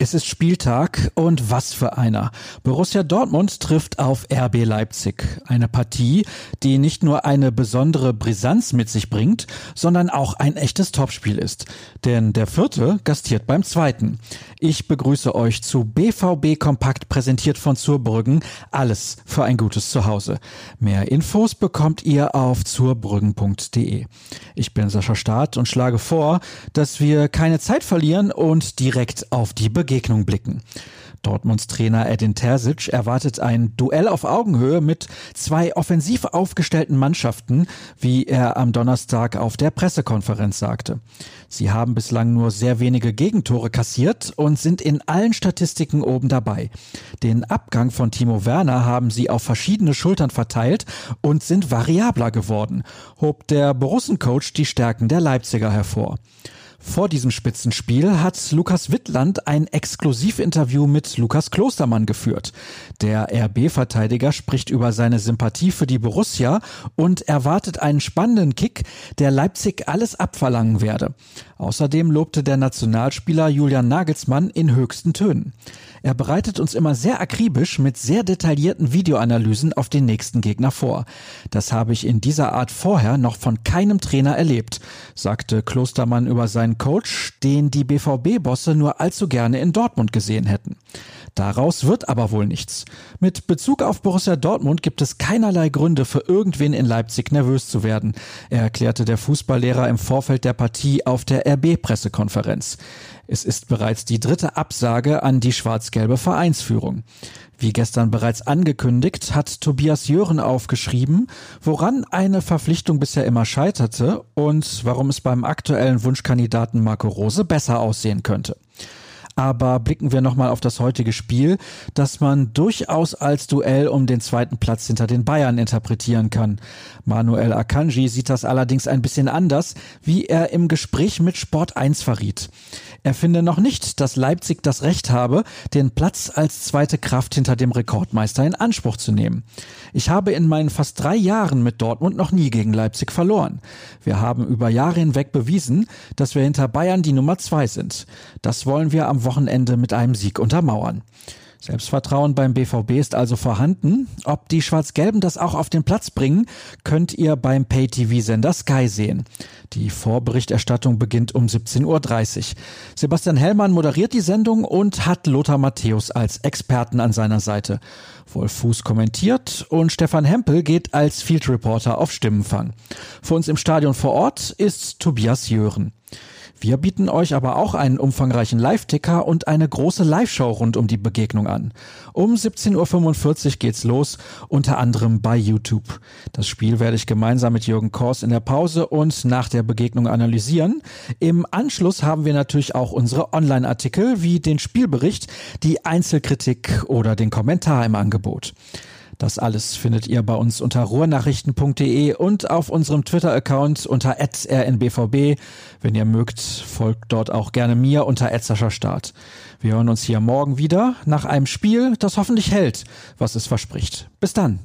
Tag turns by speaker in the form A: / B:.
A: Es ist Spieltag und was für einer. Borussia Dortmund trifft auf RB Leipzig. Eine Partie, die nicht nur eine besondere Brisanz mit sich bringt, sondern auch ein echtes Topspiel ist. Denn der vierte gastiert beim zweiten. Ich begrüße euch zu BVB Kompakt präsentiert von Zurbrüggen. Alles für ein gutes Zuhause. Mehr Infos bekommt ihr auf zurbrüggen.de. Ich bin Sascha Staat und schlage vor, dass wir keine Zeit verlieren und direkt auf die Begegnung Begegnung blicken. Dortmunds Trainer Edin Terzic erwartet ein Duell auf Augenhöhe mit zwei offensiv aufgestellten Mannschaften, wie er am Donnerstag auf der Pressekonferenz sagte. Sie haben bislang nur sehr wenige Gegentore kassiert und sind in allen Statistiken oben dabei. Den Abgang von Timo Werner haben sie auf verschiedene Schultern verteilt und sind variabler geworden, hob der Borussencoach die Stärken der Leipziger hervor. Vor diesem Spitzenspiel hat Lukas Wittland ein Exklusivinterview mit Lukas Klostermann geführt. Der RB-Verteidiger spricht über seine Sympathie für die Borussia und erwartet einen spannenden Kick, der Leipzig alles abverlangen werde. Außerdem lobte der Nationalspieler Julian Nagelsmann in höchsten Tönen. Er bereitet uns immer sehr akribisch mit sehr detaillierten Videoanalysen auf den nächsten Gegner vor. Das habe ich in dieser Art vorher noch von keinem Trainer erlebt, sagte Klostermann über seinen Coach, den die BVB-Bosse nur allzu gerne in Dortmund gesehen hätten. Daraus wird aber wohl nichts. Mit Bezug auf Borussia Dortmund gibt es keinerlei Gründe für irgendwen in Leipzig nervös zu werden, erklärte der Fußballlehrer im Vorfeld der Partie auf der RB-Pressekonferenz. Es ist bereits die dritte Absage an die schwarz-gelbe Vereinsführung. Wie gestern bereits angekündigt, hat Tobias Jören aufgeschrieben, woran eine Verpflichtung bisher immer scheiterte und warum es beim aktuellen Wunschkandidaten Marco Rose besser aussehen könnte. Aber blicken wir nochmal auf das heutige Spiel, das man durchaus als Duell um den zweiten Platz hinter den Bayern interpretieren kann. Manuel Akanji sieht das allerdings ein bisschen anders, wie er im Gespräch mit Sport 1 verriet. Er finde noch nicht, dass Leipzig das Recht habe, den Platz als zweite Kraft hinter dem Rekordmeister in Anspruch zu nehmen. Ich habe in meinen fast drei Jahren mit Dortmund noch nie gegen Leipzig verloren. Wir haben über Jahre hinweg bewiesen, dass wir hinter Bayern die Nummer zwei sind. Das wollen wir am Wochenende mit einem Sieg untermauern. Selbstvertrauen beim BVB ist also vorhanden. Ob die Schwarz-Gelben das auch auf den Platz bringen, könnt ihr beim Pay-TV-Sender Sky sehen. Die Vorberichterstattung beginnt um 17.30 Uhr. Sebastian Hellmann moderiert die Sendung und hat Lothar Matthäus als Experten an seiner Seite. Wolf Fuß kommentiert und Stefan Hempel geht als Field Reporter auf Stimmenfang. Für uns im Stadion vor Ort ist Tobias Jören. Wir bieten euch aber auch einen umfangreichen Live-Ticker und eine große Live-Show rund um die Begegnung an. Um 17.45 Uhr geht's los, unter anderem bei YouTube. Das Spiel werde ich gemeinsam mit Jürgen Kors in der Pause und nach der Begegnung analysieren. Im Anschluss haben wir natürlich auch unsere Online-Artikel wie den Spielbericht, die Einzelkritik oder den Kommentar im Angebot. Das alles findet ihr bei uns unter ruhrnachrichten.de und auf unserem Twitter-Account unter rnbvb. Wenn ihr mögt, folgt dort auch gerne mir unter Start. Wir hören uns hier morgen wieder nach einem Spiel, das hoffentlich hält, was es verspricht. Bis dann.